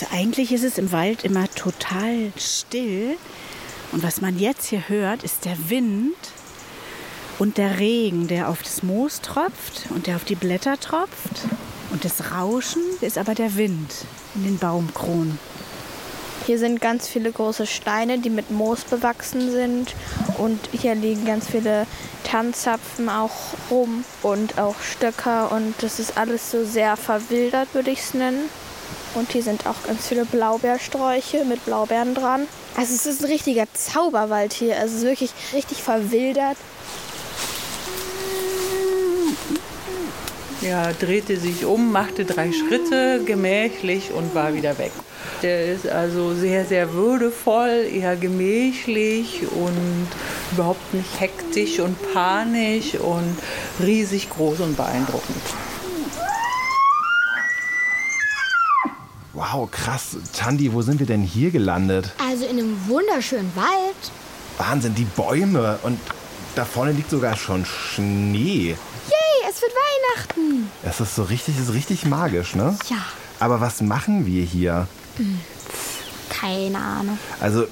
Also eigentlich ist es im Wald immer total still. Und was man jetzt hier hört, ist der Wind und der Regen, der auf das Moos tropft und der auf die Blätter tropft. Und das Rauschen ist aber der Wind in den Baumkronen. Hier sind ganz viele große Steine, die mit Moos bewachsen sind. Und hier liegen ganz viele Tanzzapfen auch rum und auch Stöcker. Und das ist alles so sehr verwildert, würde ich es nennen. Und hier sind auch ganz viele Blaubeersträuche mit Blaubeeren dran. Also es ist ein richtiger Zauberwald hier. Also es ist wirklich richtig verwildert. Er drehte sich um, machte drei Schritte gemächlich und war wieder weg. Der ist also sehr, sehr würdevoll, eher gemächlich und überhaupt nicht hektisch und panisch und riesig groß und beeindruckend. Wow, krass. Tandi, wo sind wir denn hier gelandet? Also in einem wunderschönen Wald. Wahnsinn, die Bäume. Und da vorne liegt sogar schon Schnee. Yay, es wird Weihnachten. Das ist so richtig, ist richtig magisch, ne? Ja. Aber was machen wir hier? Keine Ahnung. Also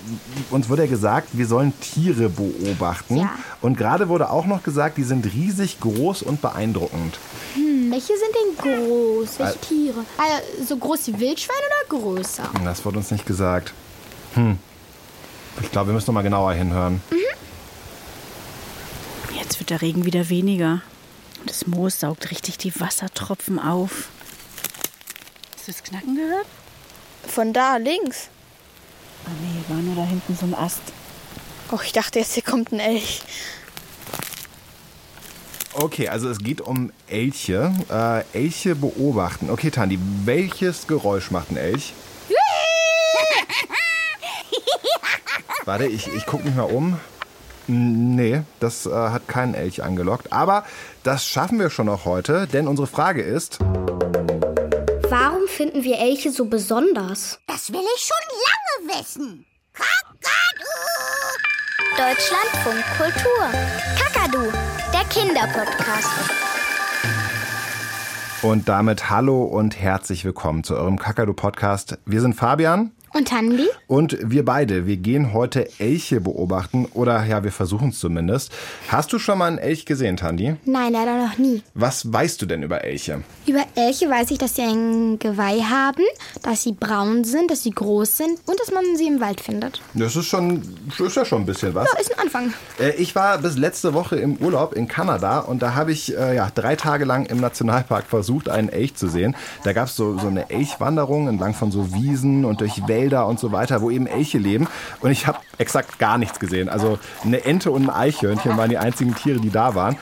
uns wurde ja gesagt, wir sollen Tiere beobachten. Ja. Und gerade wurde auch noch gesagt, die sind riesig groß und beeindruckend. Hm, welche sind denn groß? Welche. Tiere? Also, so groß wie Wildschweine oder größer? Das wurde uns nicht gesagt. Hm. Ich glaube, wir müssen noch mal genauer hinhören. Jetzt wird der Regen wieder weniger. Und das Moos saugt richtig die Wassertropfen auf. Hast du das Knacken gehört? Von da links. Ah nee, war nur da hinten so ein Ast. Oh, ich dachte jetzt, hier kommt ein Elch. Okay, also es geht um Elche. Äh, Elche beobachten. Okay, Tandi, welches Geräusch macht ein Elch? Warte, ich, ich gucke mich mal um. Nee, das äh, hat keinen Elch angelockt. Aber das schaffen wir schon noch heute, denn unsere Frage ist... Warum finden wir Elche so besonders? Das will ich schon lange wissen. Kakadu! Deutschlandfunk Kultur. Kakadu, der Kinderpodcast. Und damit hallo und herzlich willkommen zu eurem Kakadu-Podcast. Wir sind Fabian Und Tandi? und wir beide, wir gehen heute Elche beobachten. Oder ja, wir versuchen es zumindest. Hast du schon mal einen Elch gesehen, Tandi? Nein, leider noch nie. Was weißt du denn über Elche? Über Elche weiß ich, dass sie ein Geweih haben, dass sie braun sind, dass sie groß sind und dass man sie im Wald findet. Das ist schon, ist ja schon ein bisschen was. Ja, ist ein Anfang. Äh, Ich war bis letzte Woche im Urlaub in Kanada und da habe ich äh, ja, drei Tage lang im Nationalpark versucht, einen Elch zu sehen. Da gab es so, so eine Elchwanderung entlang von so Wiesen und durch Wälder und so weiter, wo eben Elche leben. Und ich habe exakt gar nichts gesehen. Also eine Ente und ein Eichhörnchen waren die einzigen Tiere, die da waren.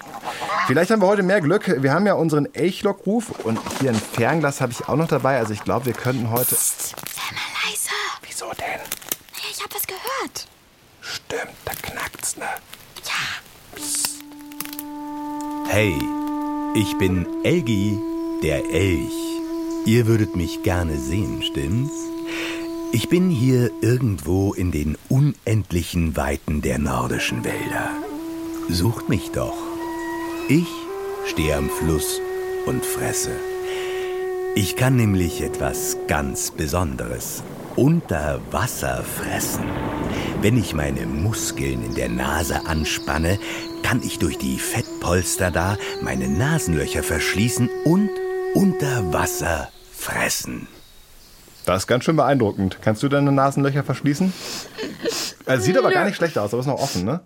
Vielleicht haben wir heute mehr Glück. Wir haben ja unseren Elchlockruf und hier ein Fernglas habe ich auch noch dabei. Also ich glaube, wir könnten heute... Sei mal leise. Wieso denn? Naja, ich hab was gehört. Stimmt, da knackt's, ne? Hey, ich bin Elgi, der Elch. Ihr würdet mich gerne sehen, stimmt's? Ich bin hier irgendwo in den unendlichen Weiten der nordischen Wälder. Sucht mich doch. Ich stehe am Fluss und fresse. Ich kann nämlich etwas ganz Besonderes. Unter Wasser fressen. Wenn ich meine Muskeln in der Nase anspanne, kann ich durch die Fettpolster da meine Nasenlöcher verschließen und unter Wasser fressen. Das ist ganz schön beeindruckend. Kannst du deine Nasenlöcher verschließen? Also, sieht aber gar nicht schlecht aus, aber ist noch offen, ne?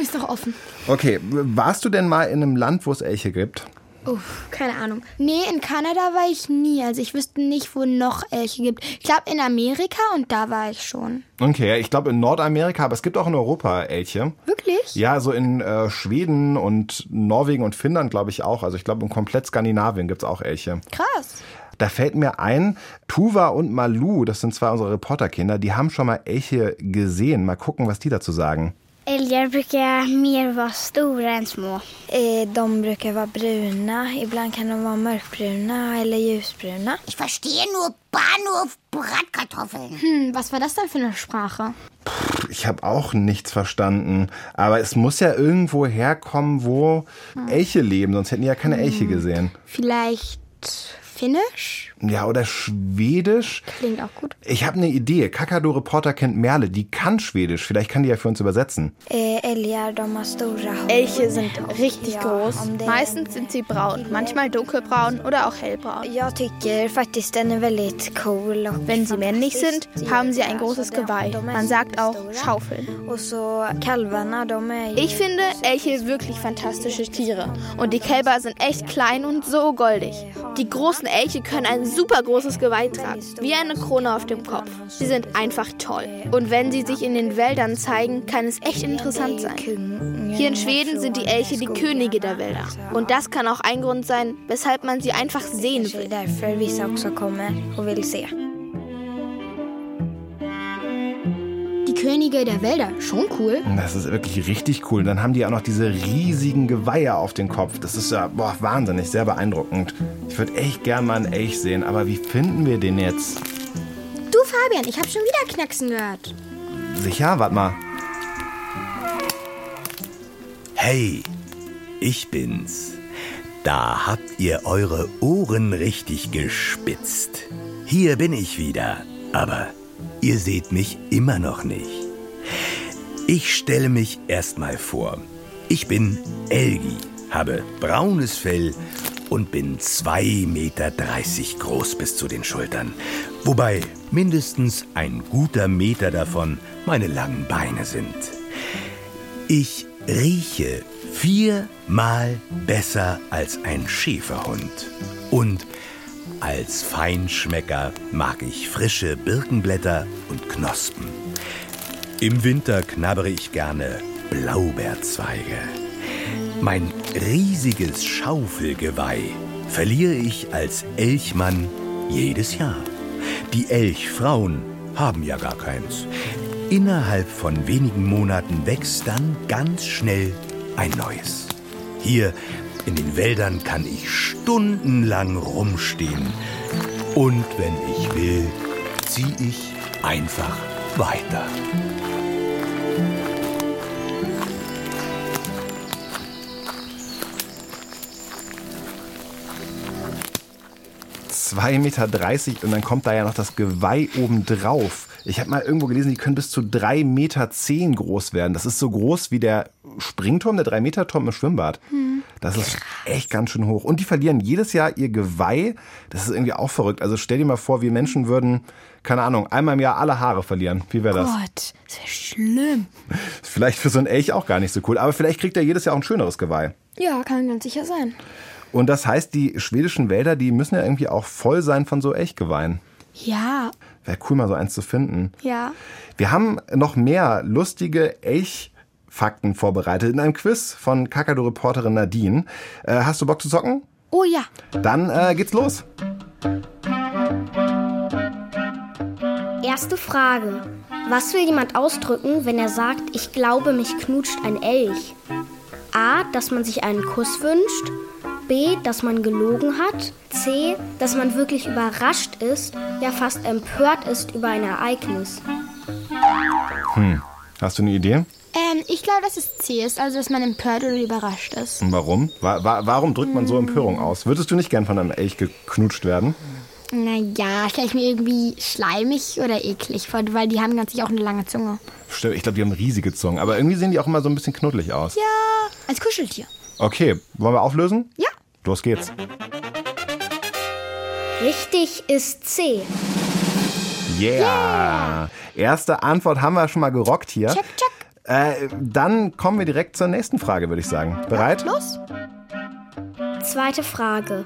Ist doch offen. Okay, warst du denn mal in einem Land, wo es Elche gibt? Uff, keine Ahnung. Nee, in Kanada war ich nie. Also ich wüsste nicht, wo noch Elche gibt. Ich glaube in Amerika und da war ich schon. Okay, ich glaube in Nordamerika, aber es gibt auch in Europa Elche. Wirklich? Ja, so in äh, Schweden und Norwegen und Finnland glaube ich auch. Also ich glaube in komplett Skandinavien gibt es auch Elche. Krass. Da fällt mir ein, Tuva und Malu, das sind zwei unserer Reporterkinder, die haben schon mal Elche gesehen. Mal gucken, was die dazu sagen. Älgar brukar mer vara stora än små. Eh, De brukar vara bruna, ibland kan de vara mörkbruna eller ljusbruna. Ich verstehe nur Bahnhof Bratkartoffeln. Hm, was war das denn für eine Sprache? Ich habe auch nichts verstanden. Aber es muss ja irgendwo herkommen, wo Elche leben, sonst hätten die ja keine Elche gesehen. Vielleicht Finnisch? Ja, oder Schwedisch. Klingt auch gut. Ich habe eine Idee. Kakadu-Reporter kennt Merle, die kann Schwedisch. Vielleicht kann die ja für uns übersetzen. Hår. Elche sind richtig groß. Meistens sind sie braun, manchmal dunkelbraun oder auch hellbraun. Wenn sie männlich sind, haben sie ein großes Geweih. Man sagt auch Schaufeln. Ich finde Elche wirklich fantastische Tiere. Und die Kälber sind echt klein und so goldig. Die großen Elche können ein super großes Geweih tragen, wie eine Krone auf dem Kopf. Sie sind einfach toll. Und wenn sie sich in den Wäldern zeigen, kann es echt interessant sein. Hier in Schweden sind die Elche die Könige der Wälder. Und das kann auch ein Grund sein, weshalb man sie einfach sehen will. Könige der Wälder, schon cool. Das ist wirklich richtig cool. Und dann haben die auch noch diese riesigen Geweihe auf dem Kopf. Das ist ja boah, wahnsinnig, sehr beeindruckend. Ich würde echt gern mal einen Elch sehen, aber wie finden wir den jetzt? Du, Fabian, ich habe schon wieder Knacksen gehört. Sicher? Warte mal. Hey, ich bin's. Da habt ihr eure Ohren richtig gespitzt. Hier bin ich wieder, aber ihr seht mich immer noch nicht. Ich stelle mich erstmal vor. Ich bin Elgi, habe braunes Fell und bin 2,30 Meter groß bis zu den Schultern. Wobei mindestens ein guter Meter davon meine langen Beine sind. Ich rieche viermal besser als ein Schäferhund. Und als Feinschmecker mag ich frische Birkenblätter und Knospen. Im Winter knabbere ich gerne Blaubeerzweige. Mein riesiges Schaufelgeweih verliere ich als Elchmann jedes Jahr. Die Elchfrauen haben ja gar keins. Innerhalb von wenigen Monaten wächst dann ganz schnell ein neues. Hier in den Wäldern kann ich stundenlang rumstehen. Und wenn ich will, ziehe ich einfach weiter. Zwei Meter dreißig und dann kommt da ja noch das Geweih obendrauf. Ich habe mal irgendwo gelesen, die können bis zu drei Meter zehn groß werden. Das ist so groß wie der Springturm, der drei Meter Turm im Schwimmbad. Das ist echt ganz schön hoch. Und die verlieren jedes Jahr ihr Geweih. Das ist irgendwie auch verrückt. Also stell dir mal vor, wir Menschen würden, keine Ahnung, einmal im Jahr alle Haare verlieren. Wie wäre das? Gott, das wäre schlimm. Vielleicht für so einen Elch auch gar nicht so cool. Aber vielleicht kriegt er jedes Jahr auch ein schöneres Geweih. Ja, kann ganz sicher sein. Und das heißt, die schwedischen Wälder, die müssen ja irgendwie auch voll sein von so Elchgeweihen. Ja, Wäre cool, mal so eins zu finden. ja. Wir haben noch mehr lustige Elchfakten vorbereitet in einem Quiz von Kakadu-Reporterin Nadine. Äh, hast du Bock zu zocken? Oh ja. Dann äh, geht's los. Erste Frage. Was will jemand ausdrücken, wenn er sagt, ich glaube, mich knutscht ein Elch? A, dass man sich einen Kuss wünscht. B, dass man gelogen hat. C, dass man wirklich überrascht ist, ja fast empört ist über ein Ereignis. Hast du eine Idee? Ähm, ich glaube, dass es C ist, also dass man empört oder überrascht ist. Und warum? Wa wa warum drückt man so Empörung aus? Würdest du nicht gern von einem Elch geknutscht werden? Naja, stelle ich mir irgendwie schleimig oder eklig vor, weil die haben ganz sicher auch eine lange Zunge. Stimmt, ich glaube, die haben riesige Zungen. Aber irgendwie sehen die auch immer so ein bisschen knuddelig aus. Ja, als Kuscheltier. Okay, wollen wir auflösen? Ja. Los geht's. Richtig ist C. Yeah. Erste Antwort haben wir schon mal gerockt hier. Check, check. Äh, dann kommen wir direkt zur nächsten Frage, würde ich sagen. Bereit? Los. Zweite Frage.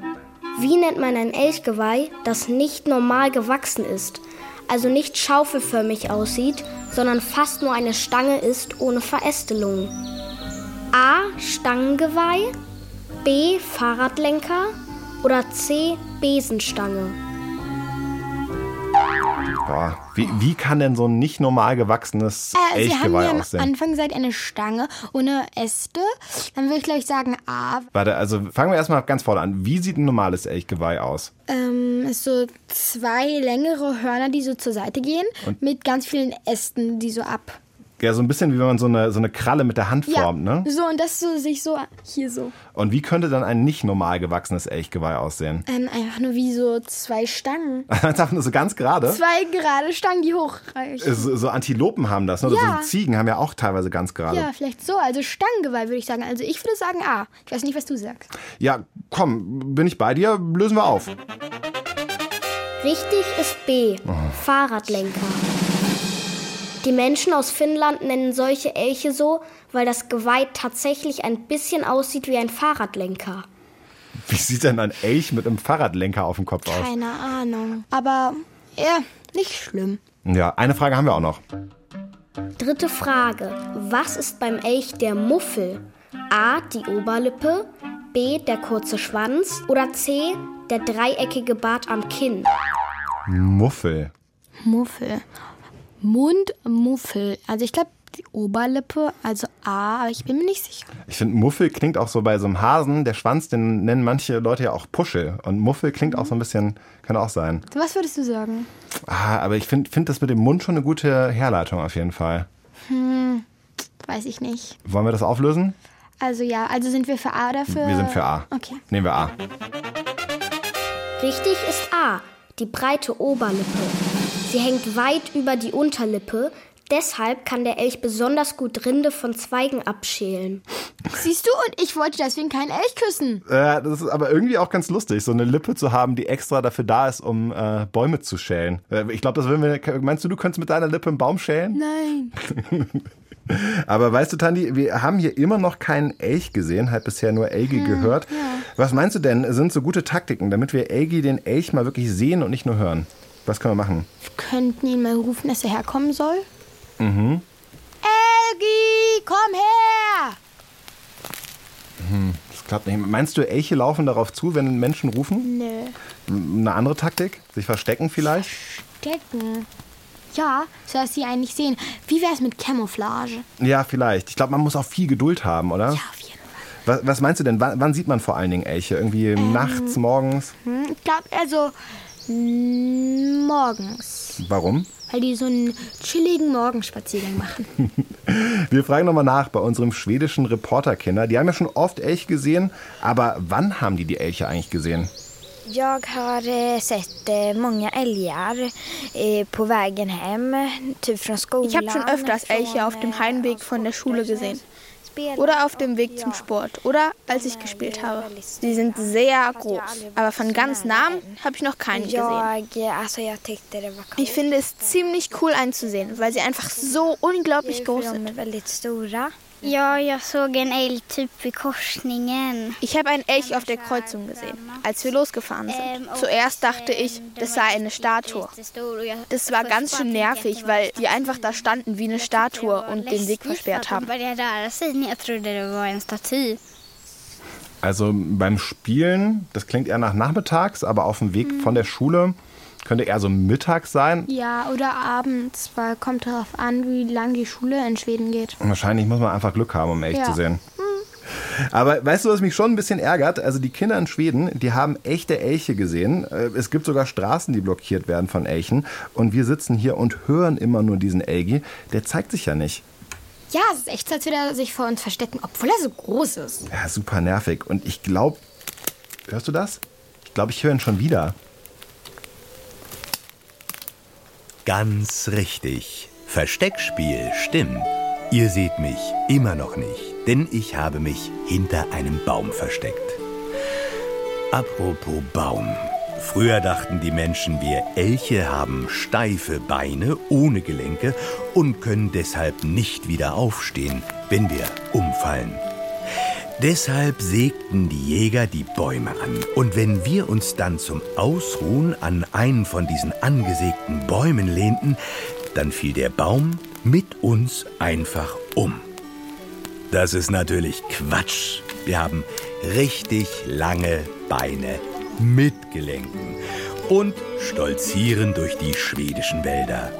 Wie nennt man ein Elchgeweih, das nicht normal gewachsen ist? Also nicht schaufelförmig aussieht, sondern fast nur eine Stange ist ohne Verästelung. A. Stangengeweih. B. Fahrradlenker. Oder C. Besenstange. Boah, wie, wie kann denn so ein nicht normal gewachsenes Äh, Sie haben Elchgeweih ja am aussehen? Anfang gesagt eine Stange ohne Äste. Dann würde ich gleich sagen A. Warte, also fangen wir erstmal ganz vorne an. Wie sieht ein normales Elchgeweih aus? Ähm, so zwei längere Hörner, die so zur Seite gehen, mit ganz vielen Ästen, die so ab Ja, so ein bisschen wie wenn man so eine, so eine Kralle mit der Hand formt, ne? So, und das so sich so hier so. Und wie könnte dann ein nicht normal gewachsenes Elchgeweih aussehen? Ähm, einfach nur wie so zwei Stangen. Einfach nur so ganz gerade. Zwei gerade Stangen, die hochreichen. So, so Antilopen haben das, ne? Oder Ja. so Ziegen haben ja auch teilweise ganz gerade. Ja, vielleicht so. Also Stangengeweih würde ich sagen. Also ich würde sagen A. Ich weiß nicht, was du sagst. Ja, komm, bin ich bei dir, lösen wir auf. Richtig ist B. Fahrradlenker. Die Menschen aus Finnland nennen solche Elche so, weil das Geweih tatsächlich ein bisschen aussieht wie ein Fahrradlenker. Wie sieht denn ein Elch mit einem Fahrradlenker auf dem Kopf aus? Keine Ahnung. Aber ja, nicht schlimm. Ja, eine Frage haben wir auch noch. Dritte Frage. Was ist beim Elch der Muffel? A. Die Oberlippe. B. Der kurze Schwanz. Oder C. Der dreieckige Bart am Kinn. Muffel. Muffel. Mundmuffel. Also ich glaube die Oberlippe, also A, aber ich bin mir nicht sicher. Ich finde, Muffel klingt auch so bei so einem Hasen. Der Schwanz, den nennen manche Leute ja auch Puschel. Und Muffel klingt auch so ein bisschen, kann auch sein. Was würdest du sagen? Ah, aber ich finde find das mit dem Mund schon eine gute Herleitung auf jeden Fall. Hm, weiß ich nicht. Wollen wir das auflösen? Also ja, also sind wir für A oder für... Wir sind für A. Okay. Nehmen wir A. Richtig ist A. Die breite Oberlippe. Sie hängt weit über die Unterlippe. Deshalb kann der Elch besonders gut Rinde von Zweigen abschälen. Siehst du, und ich wollte deswegen keinen Elch küssen. Äh, das ist aber irgendwie auch ganz lustig, so eine Lippe zu haben, die extra dafür da ist, um äh, Bäume zu schälen. Äh, ich glaube, das würden wir. Meinst du, du könntest mit deiner Lippe einen Baum schälen? Nein. Aber weißt du, Tandi, wir haben hier immer noch keinen Elch gesehen, halt bisher nur Elgi gehört. Was meinst du denn, sind so gute Taktiken, damit wir Elgi den Elch mal wirklich sehen und nicht nur hören? Was können wir machen? Wir könnten ihn mal rufen, dass er herkommen soll. Mhm. Elgi, komm her! Hm, das klappt nicht. Meinst du, Elche laufen darauf zu, wenn Menschen rufen? Nö. Eine andere Taktik? Sich verstecken vielleicht? Decken. Ja, so dass sie einen nicht sehen. Wie wäre es mit Camouflage? Ja, vielleicht. Ich glaube, man muss auch viel Geduld haben, oder? Ja, auf jeden Fall. Was, was meinst du denn? Wann, wann sieht man vor allen Dingen Elche? Irgendwie nachts, morgens? Hm, ich glaube, also morgens. Warum? Weil die so einen chilligen Morgenspaziergang machen. Wir fragen nochmal nach bei unserem schwedischen Reporterkinder. Die haben ja schon oft Elch gesehen, aber wann haben die die Elche eigentlich gesehen? Jag har eh, sett eh, många älgar eh, på vägen hem, typ från skolan. Ich habe schon öfters Elche auf dem Heimweg von der Schule gesehen. Oder auf dem Weg zum Sport. Oder als ich gespielt habe. Sie sind sehr groß. Aber von ganz nahem habe ich noch keinen gesehen. Eh, coolt. Ich finde es ziemlich cool einzusehen, weil sie einfach so unglaublich groß sind. Ja, jag såg en älg typ vid korsningen. Ich habe einen Elch auf der Kreuzung gesehen, als wir losgefahren sind. Zuerst dachte ich, das sei eine Statue. Das war ganz schön nervig, weil die einfach da standen wie eine Statue und den Weg versperrt haben. Also beim Spielen, das klingt eher nach nachmittags, aber auf dem Weg von der Schule könnte eher so mittags sein. Ja, oder abends, weil kommt darauf an, wie lang die Schule in Schweden geht. Wahrscheinlich muss man einfach Glück haben, um Elch Ja. zu sehen. Aber weißt du, was mich schon ein bisschen ärgert? Also die Kinder in Schweden, die haben echte Elche gesehen. Äh, Es gibt sogar Straßen, die blockiert werden von Elchen. Und wir sitzen hier und hören immer nur diesen Elgi. Der zeigt sich ja nicht. Ja, es ist echt als würde er sich vor uns verstecken, obwohl er so groß ist. Ja, super nervig. Und ich glaube, hörst du das? Ich glaube, ich höre ihn schon wieder. Ganz richtig. Versteckspiel stimmt. Ihr seht mich immer noch nicht, denn ich habe mich hinter einem Baum versteckt. Apropos Baum. Früher dachten die Menschen, wir Elche haben steife Beine ohne Gelenke und können deshalb nicht wieder aufstehen, wenn wir umfallen. Deshalb sägten die Jäger die Bäume an. Und wenn wir uns dann zum Ausruhen an einen von diesen angesägten Bäumen lehnten, dann fiel der Baum mit uns einfach um. Das ist natürlich Quatsch. Wir haben richtig lange Beine mit Gelenken und stolzieren durch die schwedischen Wälder.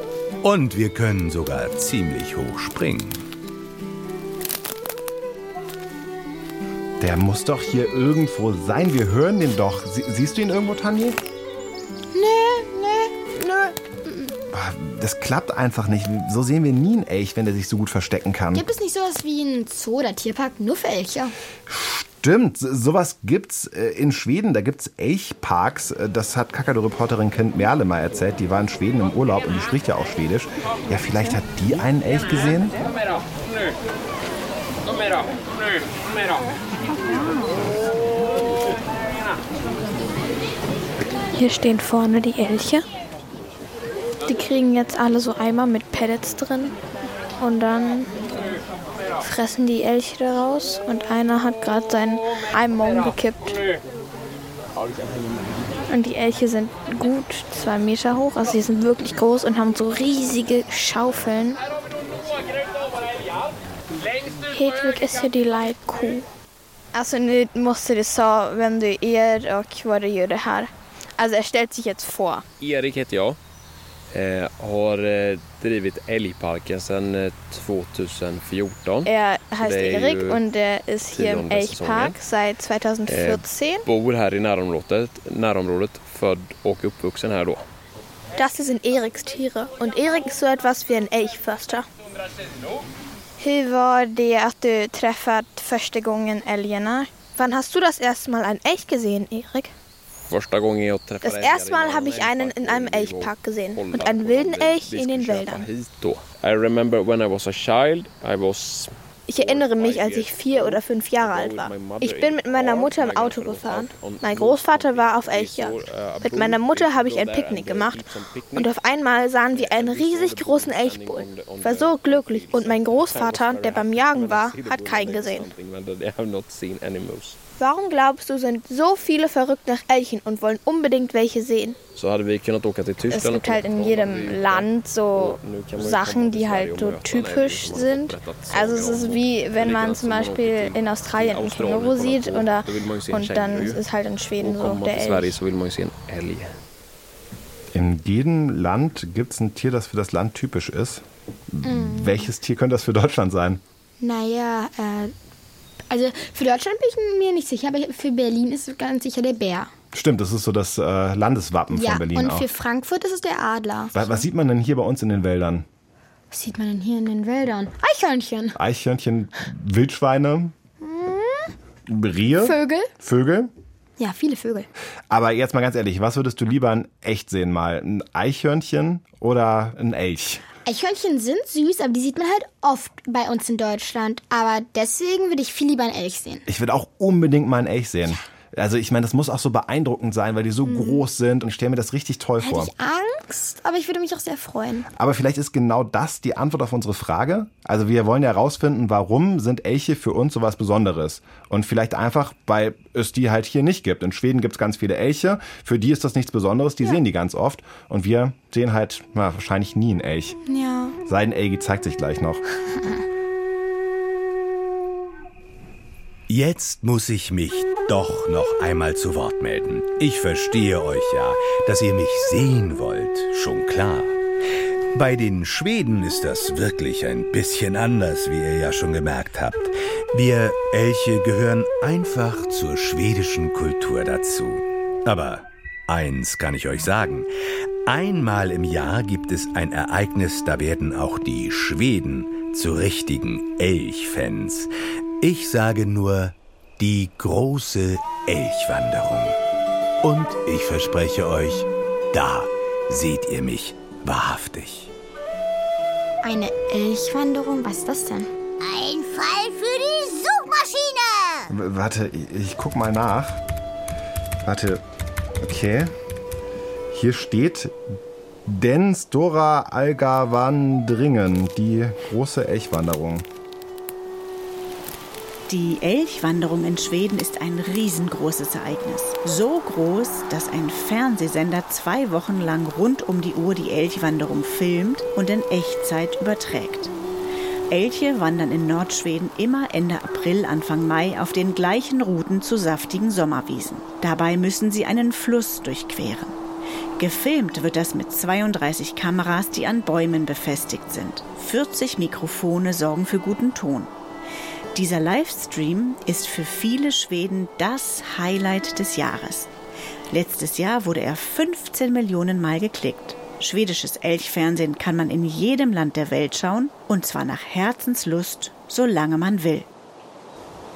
Und wir können sogar ziemlich hoch springen. Der muss doch hier irgendwo sein. Wir hören den doch. Sie siehst du ihn irgendwo, Tanje? Nee, nee, nö. das klappt einfach nicht. So sehen wir nie einen Elch, wenn der sich so gut verstecken kann. Gibt es nicht sowas wie einen Zoo oder Tierpark nur für Elche? Stimmt, sowas gibt's äh, in Schweden. Da gibt's Elchparks. Äh, das hat Kakadu-Reporterin Kent Merle mal erzählt. Die war in Schweden im Urlaub und die spricht ja auch Schwedisch. Ja, vielleicht hat die einen Elch gesehen? Hier stehen vorne die Elche. Die kriegen jetzt alle so Eimer mit Pellets drin. Und dann fressen die Elche daraus. Und einer hat gerade seinen Eimer gekippt. Und die Elche sind gut zwei Meter hoch. Also sie sind wirklich groß und haben so riesige Schaufeln. Hedwig ist hier die Leitkuh. Alltså nu måste du säga vem du är och vad du gör det här. Alltså er stellt sich jetzt vor. Erik heter jag. Eh, har eh, drivit Älgparken sedan eh, 2014. Er heißt Erik ju und er ist hier im Elchpark seit 2014. Eh, bor här i närområdet, närområdet, född och uppvuxen här då. Das hier sind Eriks Tiere und Erik ist so etwas wie ein Elchförster. Hur var det att du träffat första gången älgarna? Wann hast du das erste Mal einen Elch gesehen, Erik? Das erste Mal habe ich einen in einem Elchpark, gesehen und einen wilden Elch in den Wäldern. hit då. I remember when I was a child, I was Ich erinnere mich, als ich vier oder fünf Jahre alt war. Ich bin mit meiner Mutter im Auto gefahren. Mein Großvater war auf Elchjagd. Mit meiner Mutter habe ich ein Picknick gemacht und auf einmal sahen wir einen riesig großen Elchbullen. Ich war so glücklich und mein Großvater, der beim Jagen war, hat keinen gesehen. Warum glaubst du, sind so viele verrückt nach Elchen und wollen unbedingt welche sehen? Es gibt halt in jedem Land so Sachen, die halt so typisch sind. Also es ist wie wenn man zum Beispiel in Australien ein Känguru sieht oder und dann ist es halt in Schweden so der Elch. In jedem Land gibt es ein Tier, das für das Land typisch ist. Welches Tier könnte das für Deutschland sein? Naja, äh, also für Deutschland bin ich mir nicht sicher, aber für Berlin ist es ganz sicher der Bär. Stimmt, das ist so das äh, Landeswappen ja, von Berlin und auch. für Frankfurt ist es der Adler. Was, was sieht man denn hier bei uns in den Wäldern? Was sieht man denn hier in den Wäldern? Eichhörnchen. Eichhörnchen, Wildschweine, Rehe, Vögel. Vögel. Ja, viele Vögel. Aber jetzt mal ganz ehrlich, was würdest du lieber in echt sehen mal? Ein Eichhörnchen oder ein Elch? Eichhörnchen sind süß, aber die sieht man halt oft bei uns in Deutschland. Aber deswegen würde ich viel lieber einen Elch sehen. Ich würde auch unbedingt mal einen Elch sehen. Also ich meine, das muss auch so beeindruckend sein, weil die so groß sind und ich stelle mir das richtig toll Hätte vor. ich Angst, aber ich würde mich auch sehr freuen. Aber vielleicht ist genau das die Antwort auf unsere Frage. Also wir wollen ja herausfinden, warum sind Elche für uns sowas Besonderes? Und vielleicht einfach, weil es die halt hier nicht gibt. In Schweden gibt es ganz viele Elche. Für die ist das nichts Besonderes. Die sehen die ganz oft. Und wir sehen halt na, wahrscheinlich nie einen Elch. Ja. Sein Elgi zeigt sich gleich noch. Jetzt muss ich mich doch noch einmal zu Wort melden. Ich verstehe euch ja, dass ihr mich sehen wollt, schon klar. Bei den Schweden ist das wirklich ein bisschen anders, wie ihr ja schon gemerkt habt. Wir Elche gehören einfach zur schwedischen Kultur dazu. Aber eins kann ich euch sagen. Einmal im Jahr gibt es ein Ereignis, da werden auch die Schweden zu richtigen Elchfans. Ich sage nur die große Elchwanderung. Und ich verspreche euch, da seht ihr mich wahrhaftig. Eine Elchwanderung, was ist das denn? Ein Fall für die Suchmaschine. W- Warte, ich, ich guck mal nach. Warte, okay. Hier steht Den Stora Algavandringen, die große Elchwanderung. Die Elchwanderung in Schweden ist ein riesengroßes Ereignis. So groß, dass ein Fernsehsender zwei Wochen lang rund um die Uhr die Elchwanderung filmt und in Echtzeit überträgt. Elche wandern in Nordschweden immer Ende April, Anfang Mai auf den gleichen Routen zu saftigen Sommerwiesen. Dabei müssen sie einen Fluss durchqueren. Gefilmt wird das mit 32 Kameras, die an Bäumen befestigt sind. 40 Mikrofone sorgen für guten Ton. Dieser Livestream ist für viele Schweden das Highlight des Jahres. Letztes Jahr wurde er 15 Millionen Mal geklickt. Schwedisches Elchfernsehen kann man in jedem Land der Welt schauen und zwar nach Herzenslust, solange man will.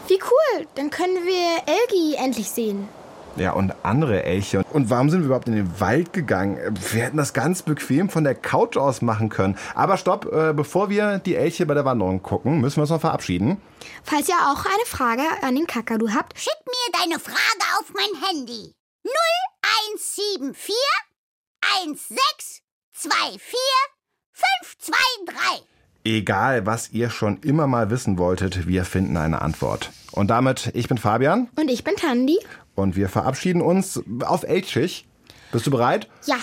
Wie cool, dann können wir Elgi endlich sehen. Ja, und andere Elche. Und warum sind wir überhaupt in den Wald gegangen? Wir hätten das ganz bequem von der Couch aus machen können. Aber stopp, äh, bevor wir die Elche bei der Wanderung gucken, müssen wir uns noch verabschieden. Falls ihr auch eine Frage an den Kakadu habt, Schick mir deine Frage auf mein Handy. 0174 1624 523. Egal, was ihr schon immer mal wissen wolltet, wir finden eine Antwort. Und damit, ich bin Fabian und ich bin Tandi. Und wir verabschieden uns auf Elchig. Bist du bereit? Ja.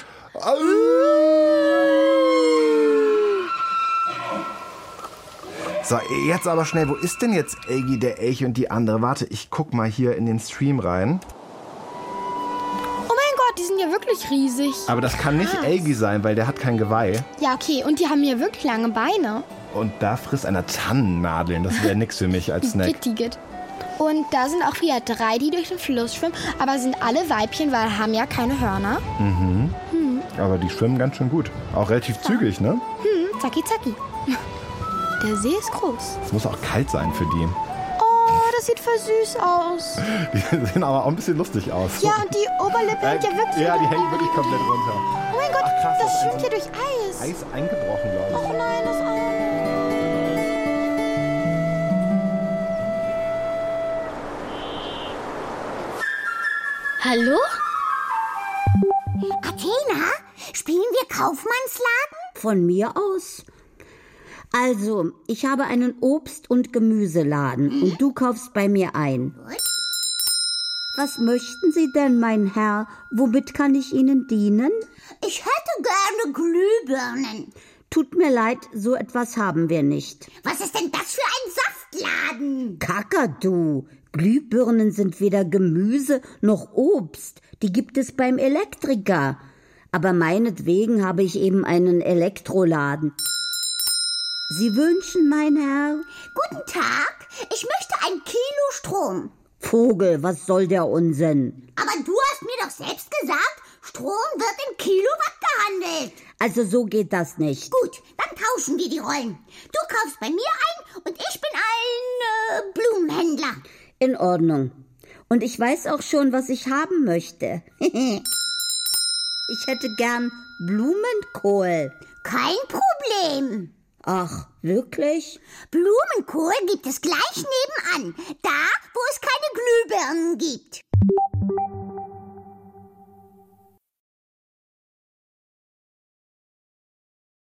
So, jetzt aber schnell, wo ist denn jetzt Elgi, der Elch und die andere? Warte, ich guck mal hier in den Stream rein. Oh mein Gott, die sind ja wirklich riesig. Aber das kann nicht. Elgi sein, weil der hat kein Geweih. Ja, okay, und die haben ja wirklich lange Beine. Und da frisst einer Tannennadeln. Das wäre nix für mich als Snack. Und da sind auch wieder drei, die durch den Fluss schwimmen, aber sind alle Weibchen, weil haben ja keine Hörner. Mhm. Aber die schwimmen ganz schön gut. Auch relativ zügig, ne? Hm, zacki zacki. Der See ist groß. Es muss auch kalt sein für die. Oh, das sieht voll süß aus. Die sehen aber auch ein bisschen lustig aus. Ja, und die Oberlippe hängt ja wirklich Ja, die hängen wirklich komplett runter. Oh mein Gott, Ach, krass, das das ist schwimmt hier durch Eis. Eis eingebrochen, glaube ich. Oh nein, das Hallo? Athena, spielen wir Kaufmannsladen? Von mir aus. Also, ich habe einen Obst- und Gemüseladen und du kaufst bei mir ein. Was möchten Sie denn, mein Herr? Womit kann ich Ihnen dienen? Ich hätte gerne Glühbirnen. Tut mir leid, so etwas haben wir nicht. Was ist denn das für ein Saftladen? Kakadu, Glühbirnen sind weder Gemüse noch Obst. Die gibt es beim Elektriker. Aber meinetwegen habe ich eben einen Elektroladen. Sie wünschen, mein Herr? Guten Tag, ich möchte ein Kilo Strom. Vogel, was soll der Unsinn? Aber du hast mir doch selbst gesagt, Strom wird in Kilowatt gehandelt. Also so geht das nicht. Gut, dann tauschen wir die Rollen. Du kaufst bei mir ein und ich bin ein äh, Blumenhändler. In Ordnung. Und ich weiß auch schon, was ich haben möchte. ich hätte gern Blumenkohl. Kein Problem. Ach, wirklich? Blumenkohl gibt es gleich nebenan, da, wo es keine Glühbirnen gibt.